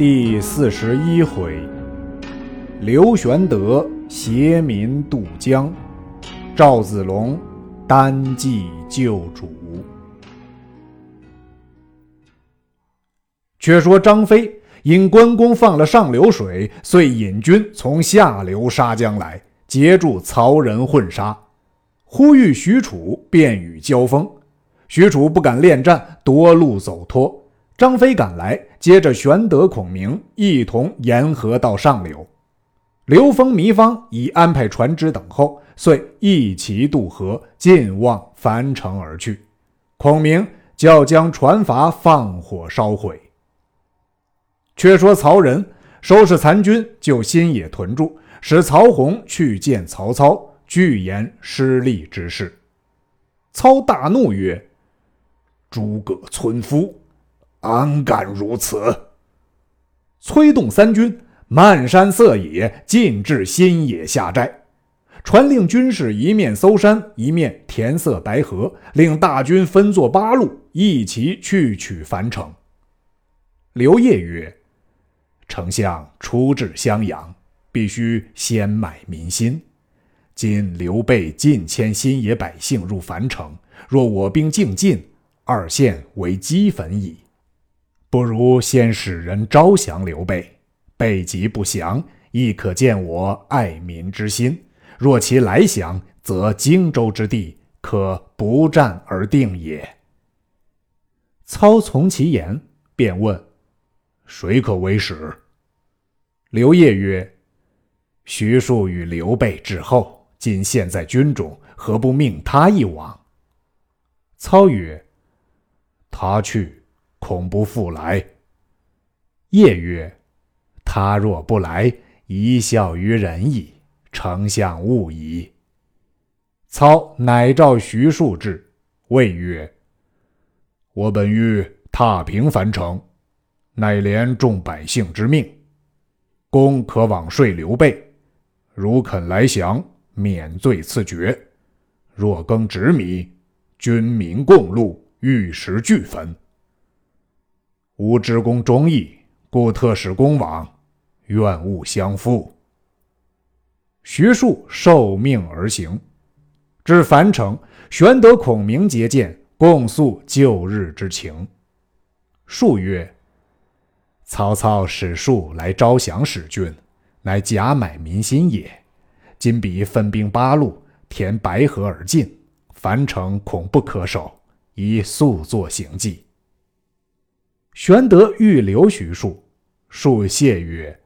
第四十一回，刘玄德携民渡江，赵子龙单骑救主。却说张飞因关公放了上流水，遂引军从下流杀江来，截住曹仁混杀，呼吁许褚便与交锋。许褚不敢恋战，夺路走脱。张飞赶来，接着玄德、孔明一同沿河到上流。刘封、糜芳已安排船只等候，遂一齐渡河，尽望樊城而去。孔明叫将船筏放火烧毁。却说曹仁收拾残军，就新野屯驻，使曹洪去见曹操，具言失利之事。操大怒曰：“诸葛村夫！”安敢如此！催动三军，漫山色野，进至新野下寨。传令军士一面搜山，一面填塞白河，令大军分作八路，一齐去取樊城。刘烨曰：“丞相初至襄阳，必须先买民心。今刘备尽迁新野百姓入樊城，若我兵进进，二县为齑粉矣。”不如先使人招降刘备，备急不降，亦可见我爱民之心。若其来降，则荆州之地可不战而定也。操从其言，便问：“谁可为使？”刘烨曰：“徐庶与刘备至厚，今现在军中，何不命他一往？”操曰：“他去。”恐不复来。夜曰：“他若不来，一笑于人矣。丞相勿疑。”操乃召徐庶至，谓曰：“我本欲踏平樊城，乃连众百姓之命，公可往说刘备。如肯来降，免罪赐爵；若更执迷，军民共戮，玉石俱焚。”吾知公忠义，故特使公往，愿勿相负。徐庶受命而行，至樊城，玄德、孔明接见，共诉旧日之情。庶曰：“曹操使庶来招降使君，乃假买民心也。今彼分兵八路，填白河而进，樊城恐不可守，宜速作行计。”玄德欲留徐庶，庶谢曰：“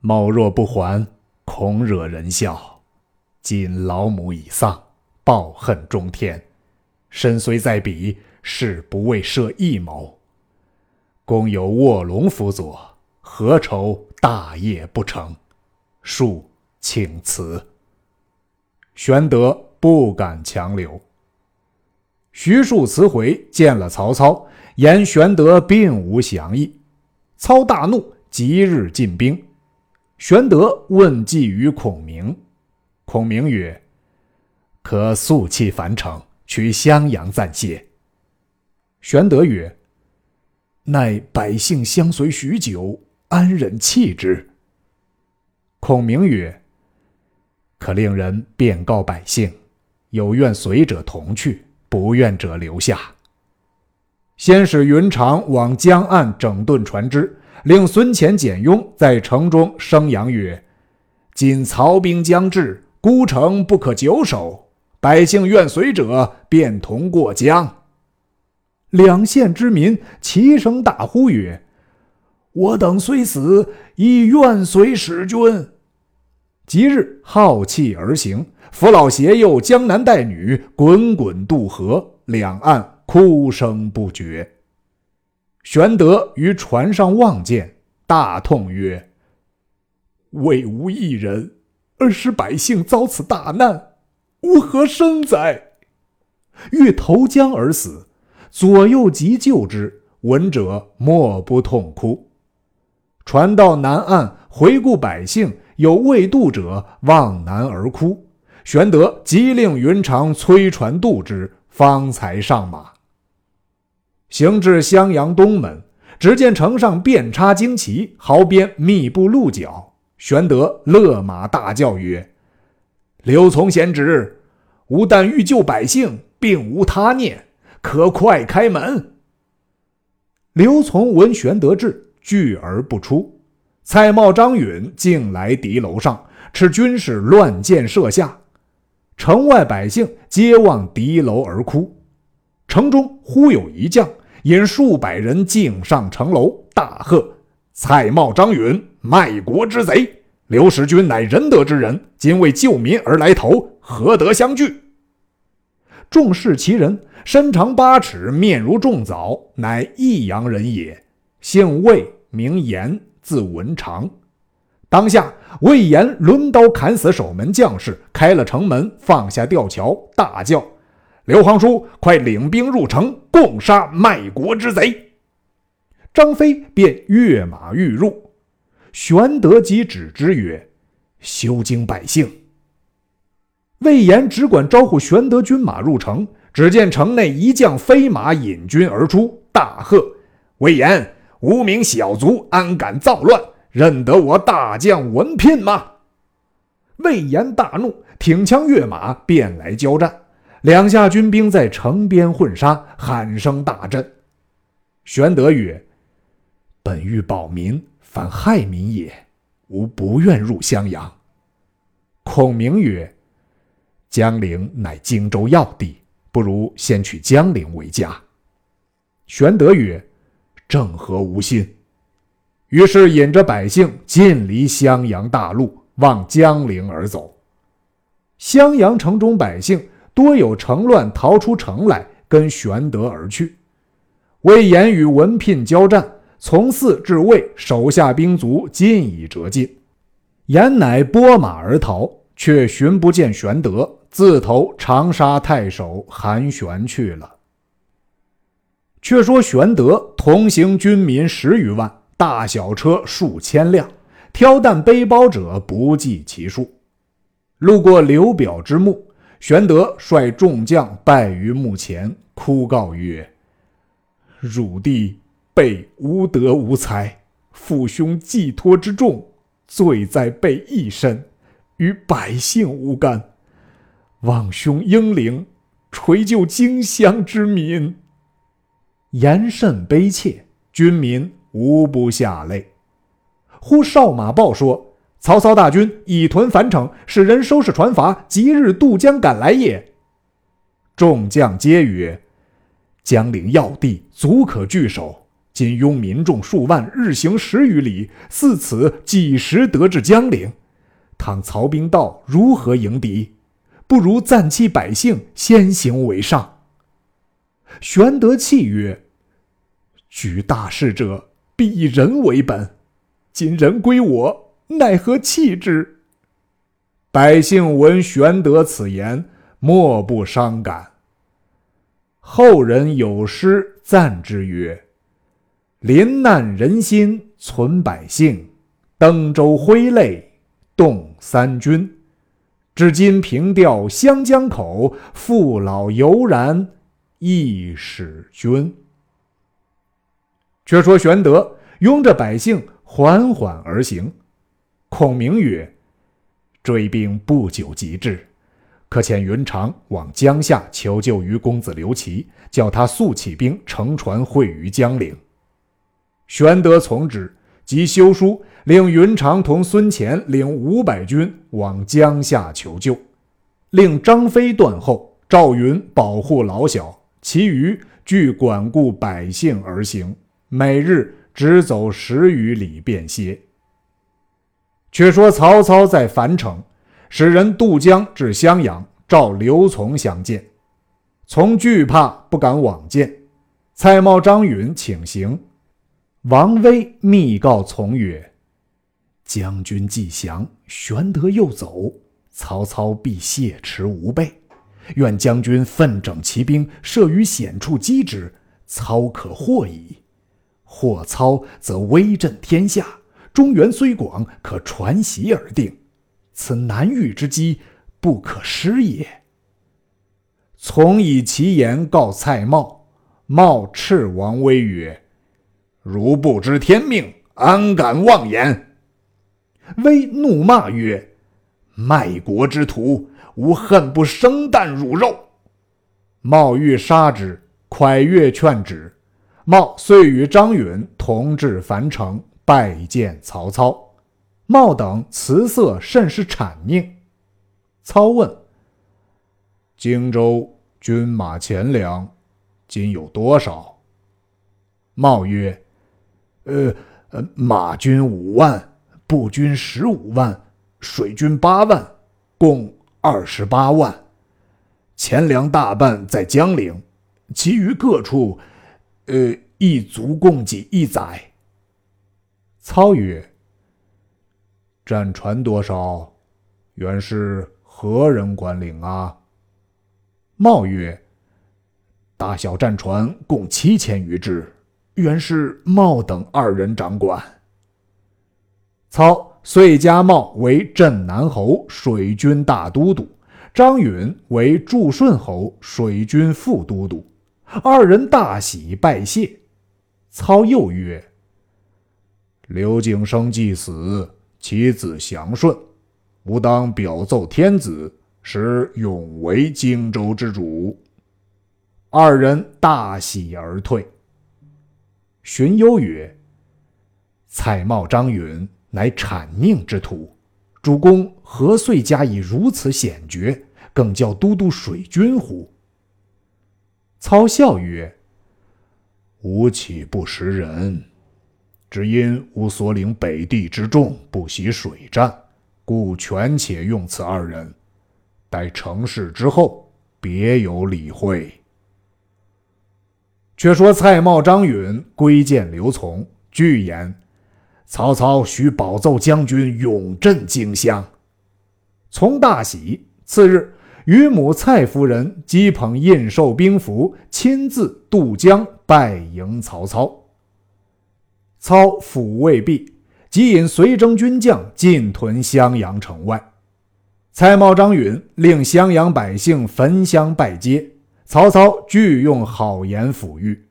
某若不还，恐惹人笑。今老母已丧，抱恨中天，身虽在彼，誓不为设一谋。公有卧龙辅佐，何愁大业不成？庶请辞。”玄德不敢强留。徐庶辞回，见了曹操。言玄德并无降意，操大怒，即日进兵。玄德问计于孔明，孔明曰：“可速弃樊城，取襄阳暂歇。”玄德曰：“乃百姓相随许久，安忍弃之？”孔明曰：“可令人便告百姓，有愿随者同去，不愿者留下。”先使云长往江岸整顿船只，令孙乾、简雍在城中声扬曰：“今曹兵将至，孤城不可久守，百姓愿随者便同过江。”两县之民齐声大呼曰：“我等虽死，亦愿随使君。”即日好气而行，扶老携幼、江南带女，滚滚渡河，两岸。哭声不绝。玄德于船上望见，大痛曰：“为吾一人，而使百姓遭此大难，吾何生哉？”欲投江而死，左右急救之，闻者莫不痛哭。船到南岸，回顾百姓，有未渡者，望南而哭。玄德急令云长催船渡之，方才上马。行至襄阳东门，只见城上遍插旌旗，壕边密布鹿角。玄德勒马大叫曰：“刘琮贤侄，吾但欲救百姓，并无他念，可快开门。”刘琮闻玄德至，拒而不出。蔡瑁、张允竟来敌楼上，持军士乱箭射下。城外百姓皆望敌楼而哭。城中忽有一将。引数百人径上城楼，大喝：“蔡瑁、张允，卖国之贼！刘使君乃仁德之人，今为救民而来投，何得相拒？”众视其人，身长八尺，面如重枣，乃益阳人也，姓魏，名延，字文长。当下，魏延抡刀砍死守门将士，开了城门，放下吊桥，大叫。刘皇叔，快领兵入城，共杀卖国之贼！张飞便跃马欲入，玄德即止之曰：“休惊百姓。”魏延只管招呼玄德军马入城，只见城内一将飞马引军而出，大喝：“魏延，无名小卒，安敢造乱？认得我大将文聘吗？”魏延大怒，挺枪跃马，便来交战。两下军兵在城边混杀，喊声大震。玄德曰：“本欲保民，反害民也。吾不愿入襄阳。”孔明曰：“江陵乃荆州要地，不如先取江陵为家。”玄德曰：“郑和无心。”于是引着百姓尽离襄阳大路，往江陵而走。襄阳城中百姓。多有城乱逃出城来，跟玄德而去。魏延与文聘交战，从四至魏，手下兵卒尽已折尽。延乃拨马而逃，却寻不见玄德，自投长沙太守韩玄去了。却说玄德同行军民十余万，大小车数千辆，挑担背包者不计其数。路过刘表之墓。玄德率众将拜于墓前，哭告曰：“汝弟辈无德无才，父兄寄托之重，罪在备一身，与百姓无干。望兄英灵，垂救荆襄之民。”言甚悲切，军民无不下泪。忽哨马报说。曹操大军已屯樊城，使人收拾船筏，即日渡江赶来也。众将皆曰：“江陵要地，足可据守。今拥民众数万，日行十余里，似此几时得至江陵？倘曹兵到，如何迎敌？不如暂弃百姓，先行为上。”玄德泣曰：“举大事者，必以人为本。今人归我。”奈何弃之？百姓闻玄德此言，莫不伤感。后人有诗赞之曰：“临难人心存百姓，登舟挥泪动三军。至今凭吊湘江口，父老犹然一使君。”却说玄德拥着百姓缓缓而行。孔明曰：“追兵不久即至，可遣云长往江夏求救于公子刘琦，叫他速起兵，乘船会于江陵。”玄德从之，即修书令云长同孙乾领五百军往江夏求救，令张飞断后，赵云保护老小，其余俱管顾百姓而行，每日只走十余里便歇。却说曹操在樊城，使人渡江至襄阳，召刘琮相见。从惧怕不敢往见。蔡瑁、张允请行。王威密告从曰：“将军既降，玄德又走，曹操必谢持无备。愿将军奋整骑兵，设于险处击之，操可获矣。获操，则威震天下。”中原虽广，可传檄而定，此难遇之机，不可失也。从以其言告蔡瑁，瑁斥王威曰：“如不知天命，安敢妄言？”威怒骂曰：“卖国之徒，吾恨不生啖汝肉！”茂欲杀之，蒯越劝止。茂遂与张允同至樊城，拜见曹操。茂等辞色甚是谄佞。操问：“荆州军马钱粮，今有多少？”茂曰：“呃呃，马军五万，步军十五万，水军八万，共二十八万。钱粮大半在江陵，其余各处，呃，一足供给一载。”操曰：“战船多少？原是。”何人管领啊？茂曰：“大小战船共七千余只，原是茂等二人掌管。”操遂加茂为镇南侯、水军大都督，张允为祝顺侯、水军副都督。二人大喜，拜谢。操又曰：“刘景升既死，其子降顺。”吾当表奏天子，使永为荆州之主。二人大喜而退。荀攸曰：“蔡瑁、张允乃谄佞之徒，主公何遂加以如此险绝，更叫都督水军乎？”操笑曰：“吾岂不识人？只因吾所领北地之众不习水战。”故权且用此二人，待成事之后，别有理会。却说蔡瑁、张允归见刘琮，具言：曹操许保奏将军永镇荆襄。从大喜。次日，与母蔡夫人击捧印绶兵符，亲自渡江拜迎曹操。操抚慰毕。即引随征军将进屯襄阳城外，蔡瑁、张允令襄阳百姓焚香拜接，曹操俱用好言抚育。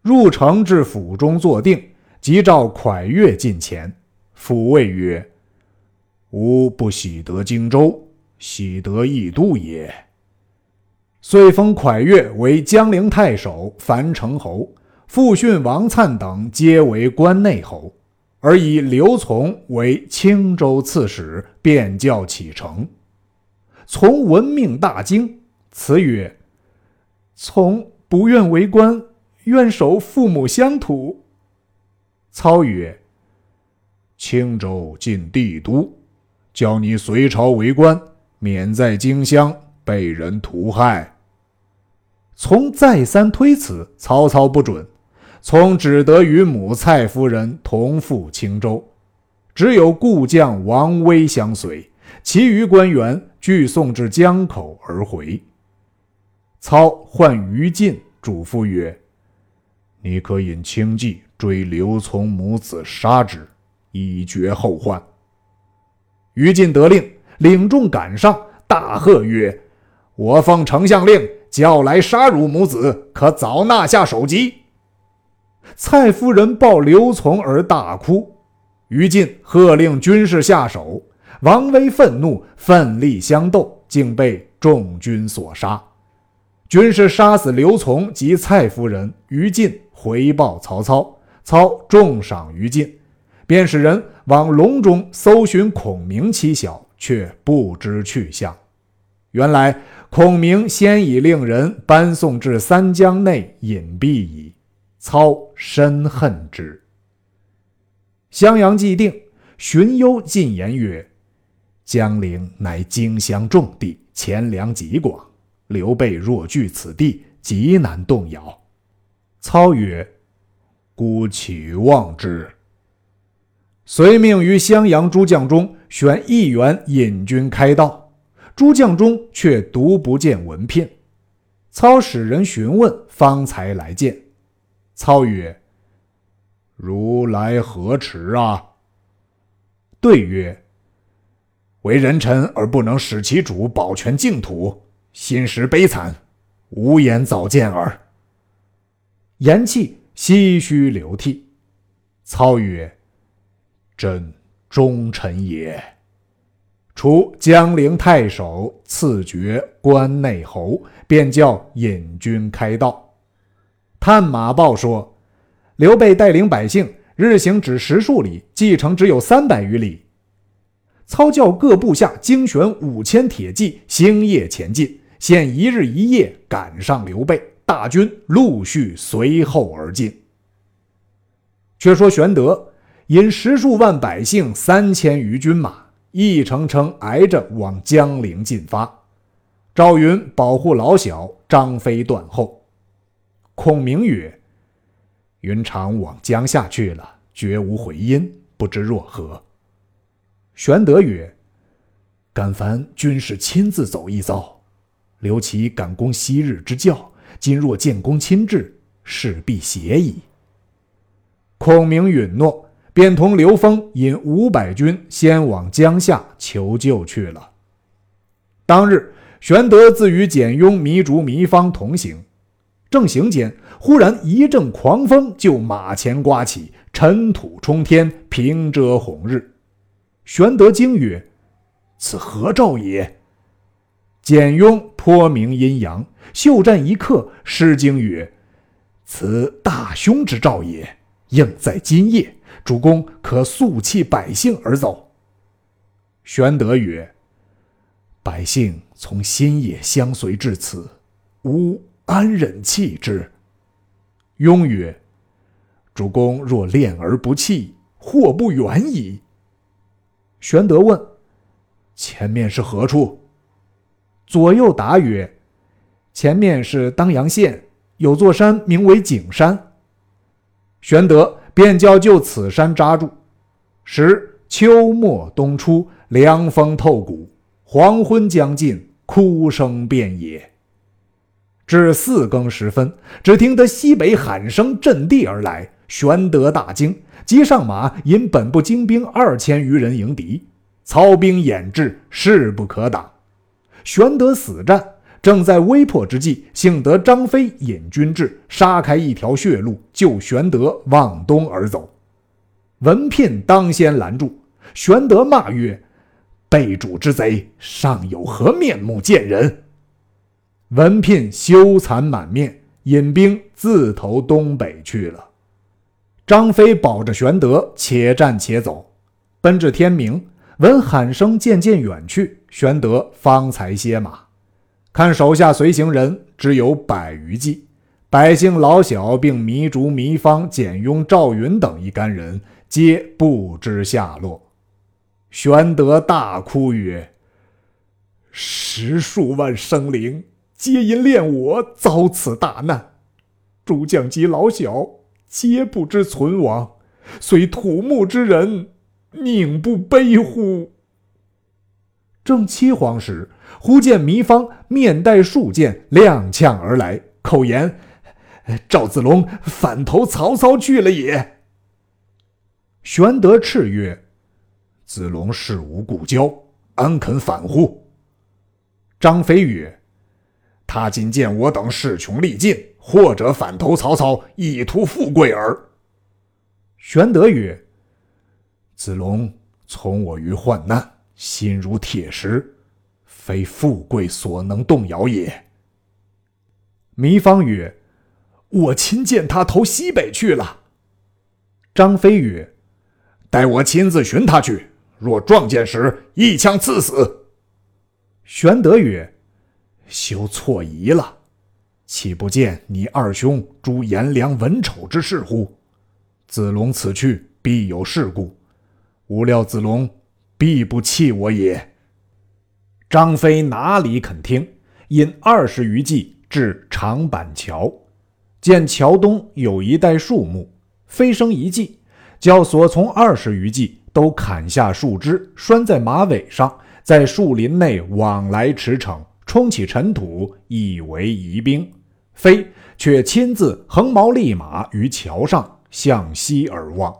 入城至府中坐定，即召蒯越近前，抚慰曰：“吾不喜得荆州，喜得益都也。”遂封蒯越为江陵太守、樊城侯，复训、王粲等皆为关内侯。而以刘琮为青州刺史，便教启程。从闻命大惊，辞曰：“从不愿为官，愿守父母乡土。”操曰：“青州近帝都，叫你随朝为官，免在荆襄被人屠害。”从再三推辞，曹操不准。从只得与母蔡夫人同赴青州，只有故将王威相随，其余官员俱送至江口而回。操唤于禁，嘱咐曰：“你可引轻骑追刘琮母子，杀之，以绝后患。”于禁得令，领众赶上，大喝曰：“我奉丞相令，叫来杀汝母子，可早纳下首级。”蔡夫人抱刘琮而大哭，于禁喝令军士下手。王威愤怒，奋力相斗，竟被众军所杀。军士杀死刘琮及蔡夫人，于禁回报曹操，操重赏于禁，便使人往隆中搜寻孔明妻小，却不知去向。原来孔明先已令人搬送至三江内隐蔽矣。操深恨之。襄阳既定，荀攸进言曰：“江陵乃荆襄重地，钱粮极广，刘备若据此地，极难动摇。”操曰：“孤岂望之？”遂命于襄阳诸将中选一员引军开道，诸将中却独不见文聘。操使人询问，方才来见。操曰：“如来何迟啊？”对曰：“为人臣而不能使其主保全净土，心实悲惨，无颜早见耳。”言讫，唏嘘流涕。操曰：“朕忠臣也。”除江陵太守，赐爵关内侯，便叫引军开道。探马报说，刘备带领百姓日行只十数里，计程只有三百余里。操教各部下精选五千铁骑，星夜前进，限一日一夜赶上刘备，大军陆续随后而进。却说玄德引十数万百姓，三千余军马。一程程挨着往江陵进发，赵云保护老小，张飞断后。孔明曰：“云长往江夏去了，绝无回音，不知若何？”玄德曰：“敢烦军师亲自走一遭。刘琦敢攻昔日之教，今若建功亲至，势必邪矣。”孔明允诺。便同刘封引五百军先往江夏求救去了。当日，玄德自与简雍、糜竺、糜芳同行，正行间，忽然一阵狂风就马前刮起，尘土冲天，平遮红日。玄德惊曰：“此何兆也？”简雍颇明阴阳，袖战一刻，失经曰：“此大凶之兆也，应在今夜。”主公可速弃百姓而走。玄德曰：“百姓从新野相随至此，吾安忍弃之？”雍曰：“主公若恋而不弃，祸不远矣。”玄德问：“前面是何处？”左右答曰：“前面是当阳县，有座山名为景山。”玄德。便叫就此山扎住。时秋末冬初，凉风透骨，黄昏将近，哭声遍野。至四更时分，只听得西北喊声震地而来。玄德大惊，急上马，引本部精兵二千余人迎敌。操兵掩至，势不可挡。玄德死战。正在危迫之际，幸得张飞引军至，杀开一条血路，救玄德往东而走。文聘当先拦住，玄德骂曰：“背主之贼，尚有何面目见人？”文聘羞惭满面，引兵自投东北去了。张飞保着玄德，且战且走，奔至天明，闻喊声渐渐远去，玄德方才歇马。看手下随行人只有百余骑，百姓老小并糜竺、糜芳、简雍、赵云等一干人皆不知下落。玄德大哭曰：“十数万生灵皆因恋我遭此大难，诸将及老小皆不知存亡，虽土木之人，宁不悲乎？”正凄惶时。忽见糜芳面带数箭，踉跄而来，口言：“赵子龙反投曹操去了也。”玄德叱曰：“子龙事无故交，安肯反乎？”张飞曰：“他今见我等势穷力尽，或者反投曹操，以图富贵耳。”玄德曰：“子龙从我于患难，心如铁石。”非富贵所能动摇也。糜芳曰：“我亲见他投西北去了。”张飞曰：“待我亲自寻他去，若撞见时，一枪刺死。”玄德曰：“休错疑了，岂不见你二兄诸颜良、文丑之事乎？子龙此去必有事故，无料子龙必不弃我也。”张飞哪里肯听？引二十余骑至长板桥，见桥东有一带树木，飞升一计，叫所从二十余骑都砍下树枝，拴在马尾上，在树林内往来驰骋，冲起尘土，以为疑兵。飞却亲自横矛立马于桥上，向西而望。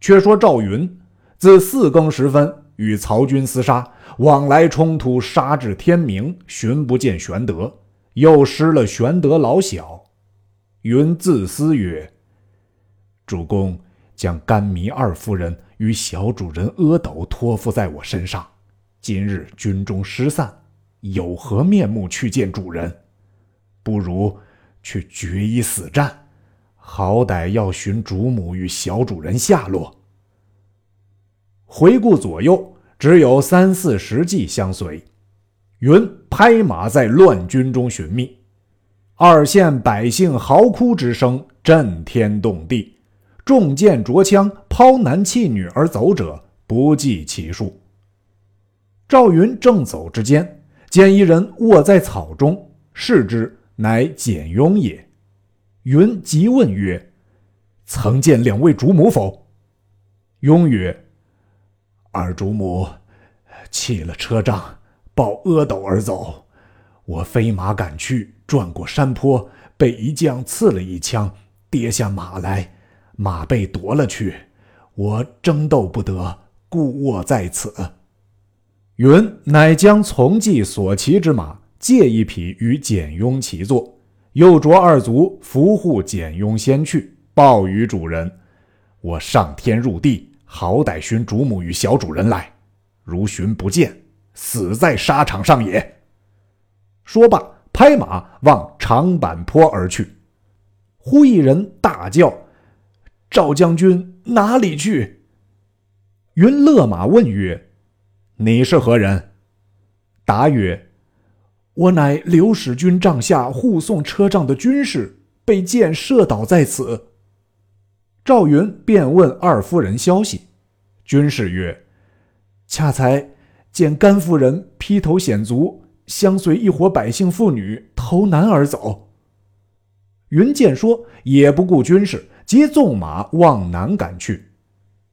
却说赵云自四更时分。与曹军厮杀，往来冲突，杀至天明，寻不见玄德，又失了玄德老小。云自思曰：“主公将甘糜二夫人与小主人阿斗托付在我身上，今日军中失散，有何面目去见主人？不如去决一死战，好歹要寻主母与小主人下落。”回顾左右，只有三四十骑相随。云拍马在乱军中寻觅，二县百姓嚎哭之声震天动地，中箭着枪、抛男弃女而走者不计其数。赵云正走之间，见一人卧在草中，视之，乃简雍也。云即问曰：“曾见两位主母否？”雍曰。二主母弃了车仗，抱阿斗而走。我飞马赶去，转过山坡，被一将刺了一枪，跌下马来，马被夺了去。我争斗不得，故卧在此。云乃将从骑所骑之马借一匹与简雍骑坐，又着二卒扶护简雍先去，报与主人：我上天入地。好歹寻主母与小主人来，如寻不见，死在沙场上也。说罢，拍马往长坂坡而去。忽一人大叫：“赵将军哪里去？”云勒马问曰：“你是何人？”答曰：“我乃刘使君帐下护送车仗的军士，被箭射倒在此。”赵云便问二夫人消息，军士曰：“恰才见甘夫人披头显足，相随一伙百姓妇女投南而走。”云见说，也不顾军士，即纵马往南赶去。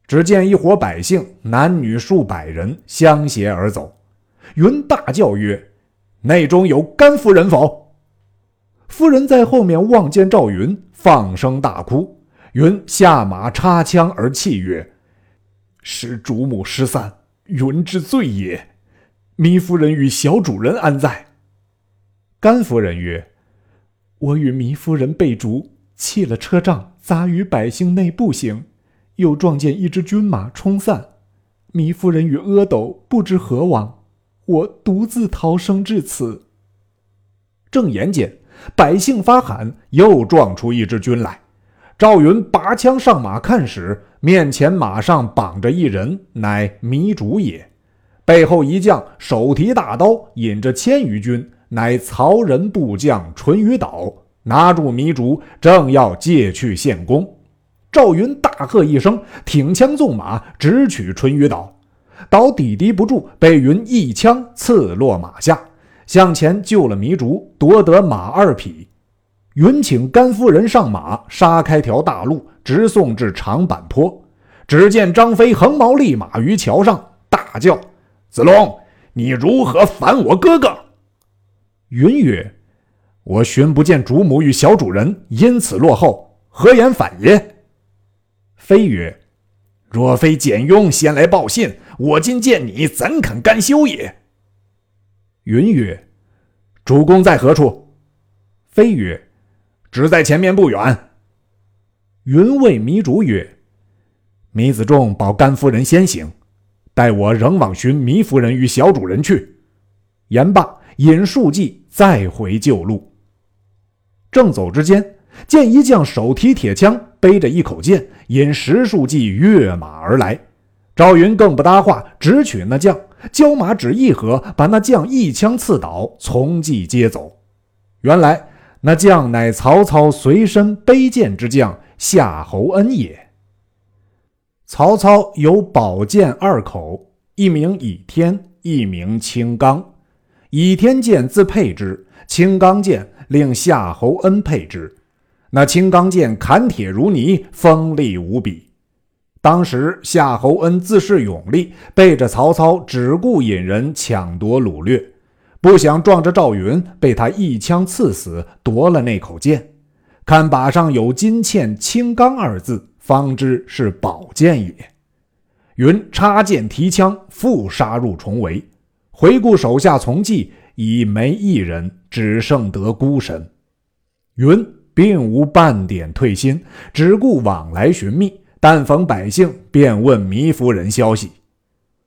只见一伙百姓，男女数百人，相携而走。云大叫曰：“内中有甘夫人否？”夫人在后面望见赵云，放声大哭。云下马插枪而泣曰：“使主母失散，云之罪也。糜夫人与小主人安在？”甘夫人曰：“我与糜夫人被逐，弃了车仗，杂于百姓内步行，又撞见一支军马冲散，糜夫人与阿斗不知何往，我独自逃生至此。”正言间，百姓发喊，又撞出一支军来。赵云拔枪上马看时，面前马上绑着一人，乃糜竺也。背后一将手提大刀，引着千余军，乃曹仁部将淳于导，拿住糜竺，正要借去献功。赵云大喝一声，挺枪纵马，直取淳于导。导抵敌不住，被云一枪刺落马下，向前救了糜竺，夺得马二匹。云请甘夫人上马，杀开条大路，直送至长坂坡。只见张飞横矛立马于桥上，大叫：“子龙，你如何反我哥哥？”云曰：“我寻不见主母与小主人，因此落后，何言反也？”飞曰：“若非简雍先来报信，我今见你，怎肯甘休也？”云曰：“主公在何处？”飞曰：只在前面不远。云谓糜竺曰：“糜子仲保甘夫人先行，待我仍往寻糜夫人与小主人去。”言罢，引数骑再回旧路。正走之间，见一将手提铁枪，背着一口剑，引十数骑跃马而来。赵云更不搭话，直取那将，交马只一合，把那将一枪刺倒，从骑接走。原来。那将乃曹操随身背剑之将夏侯恩也。曹操有宝剑二口，一名倚天，一名青钢。倚天剑自配之，青钢剑令夏侯恩配之。那青钢剑砍铁如泥，锋利无比。当时夏侯恩自恃勇力，背着曹操，只顾引人抢夺掳掠。不想撞着赵云，被他一枪刺死，夺了那口剑。看把上有“金嵌青钢”二字，方知是宝剑也。云插剑提枪，复杀入重围。回顾手下从骑，已没一人，只剩得孤身。云并无半点退心，只顾往来寻觅。但逢百姓，便问糜夫人消息。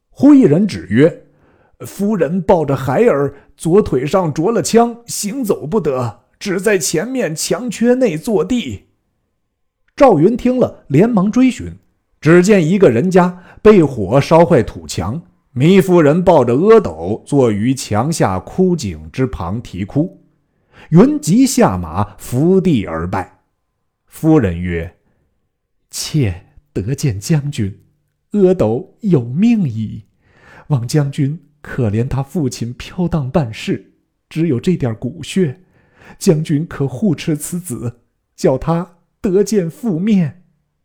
忽一人指曰：“夫人抱着孩儿，左腿上着了枪，行走不得，只在前面墙缺内坐地。”赵云听了，连忙追寻，只见一个人家被火烧坏土墙，糜夫人抱着阿斗坐于墙下枯井之旁啼哭。云即下马伏地而拜。夫人曰：“妾得见将军，阿斗有命矣。望将军可怜他父亲飘荡半世，只有这点骨血，将军可护持此子，叫他得见父面，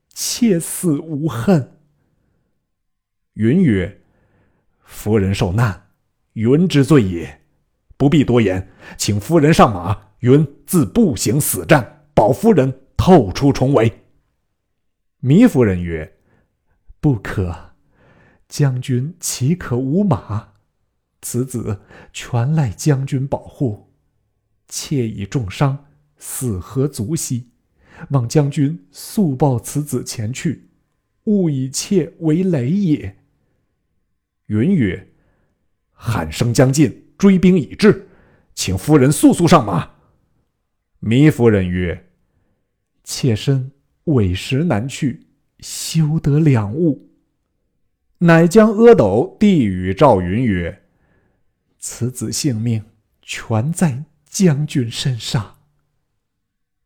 切死无恨。”云曰：“夫人受难，云之罪也。”不必多言，请夫人上马，云自步行死战，保夫人透出重围。糜夫人曰：“不可，将军岂可无马？此子全赖将军保护，妾已重伤，死何足惜？望将军速报此子前去，勿以妾为累也。”云曰：“喊声将近。”追兵已至，请夫人速速上马。糜夫人曰：“妾身委实难去，休得两误。”乃将阿斗递与赵云曰：“此子性命全在将军身上。”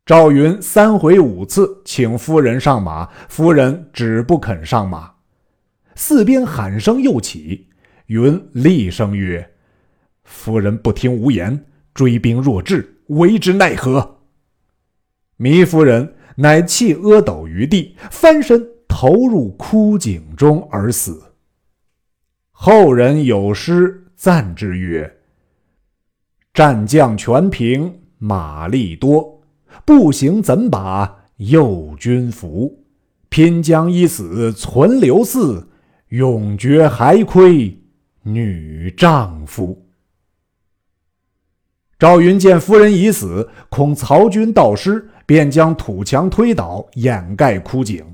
赵云三回五次请夫人上马，夫人只不肯上马。四边喊声又起，云厉声曰。夫人不听无言，追兵若至，为之奈何？糜夫人乃弃阿斗于地，翻身投入枯井中而死。后人有诗赞之曰：“战将全凭马力多，步行怎把右军服？拼将一死存留嗣，永绝还亏女丈夫。”赵云见夫人已死，恐曹军盗尸，便将土墙推倒，掩盖枯井。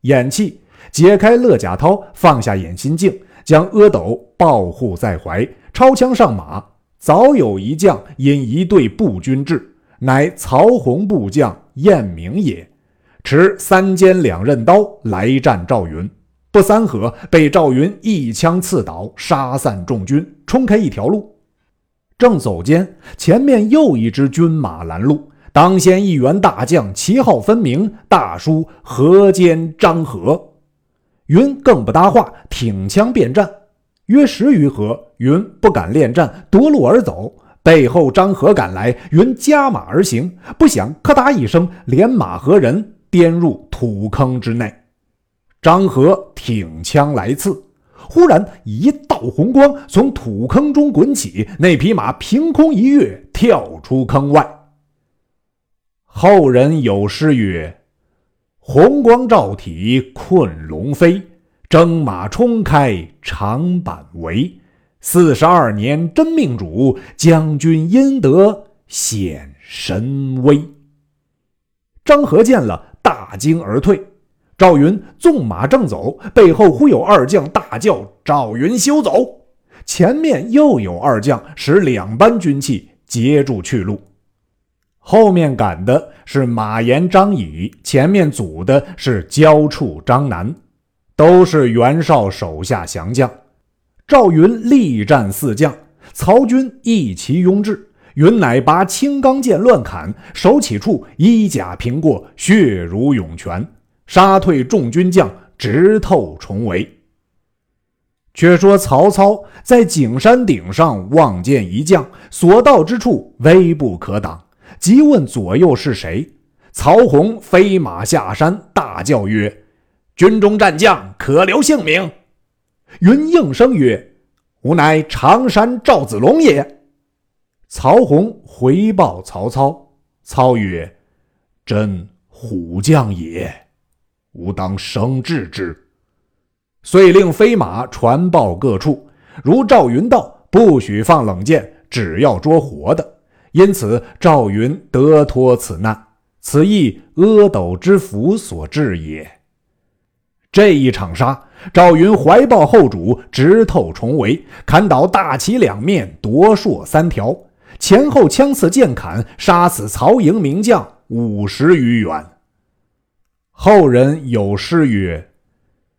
偃气，解开勒甲绦，放下眼心镜，将阿斗抱护在怀，抄枪上马。早有一将引一队步军至，乃曹洪部将晏明也，持三尖两刃刀来战赵云。不三合，被赵云一枪刺倒，杀散众军，冲开一条路。正走间，前面又一支军马拦路，当先一员大将，旗号分明，大书“河间张合”。云更不搭话，挺枪便战。约十余合，云不敢恋战，夺路而走。背后张合赶来，云加马而行，不想咔嗒一声，连马和人颠入土坑之内。张合挺枪来刺。忽然，一道红光从土坑中滚起，那匹马凭空一跃，跳出坑外。后人有诗曰：“红光照体困龙飞，征马冲开长坂围。四十二年真命主，将军因得显神威。”张合见了，大惊而退。赵云纵马正走，背后忽有二将大叫：“赵云休走！”前面又有二将使两班军器截住去路。后面赶的是马延、张乙，前面阻的是焦处、张南，都是袁绍手下降将。赵云力战四将，曹军一齐拥至，云乃拔青钢剑乱砍，手起处衣甲平过，血如涌泉。杀退众军将，直透重围。却说曹操在景山顶上望见一将，所到之处威不可挡，即问左右是谁。曹洪飞马下山，大叫曰：“军中战将可留姓名。”云应声曰：“吾乃常山赵子龙也。”曹洪回报曹操，操曰：“真虎将也。”吾当生智之，遂令飞马传报各处。如赵云道，不许放冷箭，只要捉活的。因此赵云得脱此难。此亦阿斗之福所致也。这一场杀，赵云怀抱后主，直透重围，砍倒大旗两面，夺槊三条，前后枪刺剑砍，杀死曹营名将五十余员。后人有诗曰：“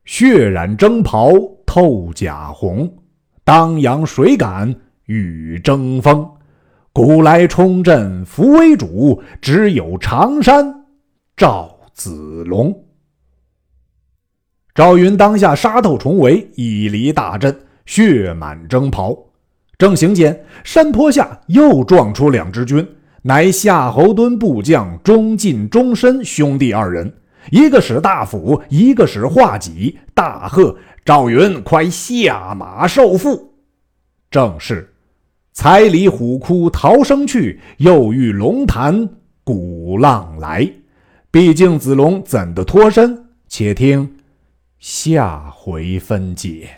血染征袍透甲红，当阳水敢与争锋。古来冲阵扶危主，只有常山赵子龙。”赵云当下杀透重围，以离大阵，血满征袍。正行间，山坡下又撞出两支军，乃夏侯惇部将钟进、钟申兄弟二人，一个使大斧，一个使画戟，大喝：“赵云，快下马受缚！”正是：“才离虎窟逃生去，又遇龙潭鼓浪来。”毕竟子龙怎的脱身？且听。下回分解。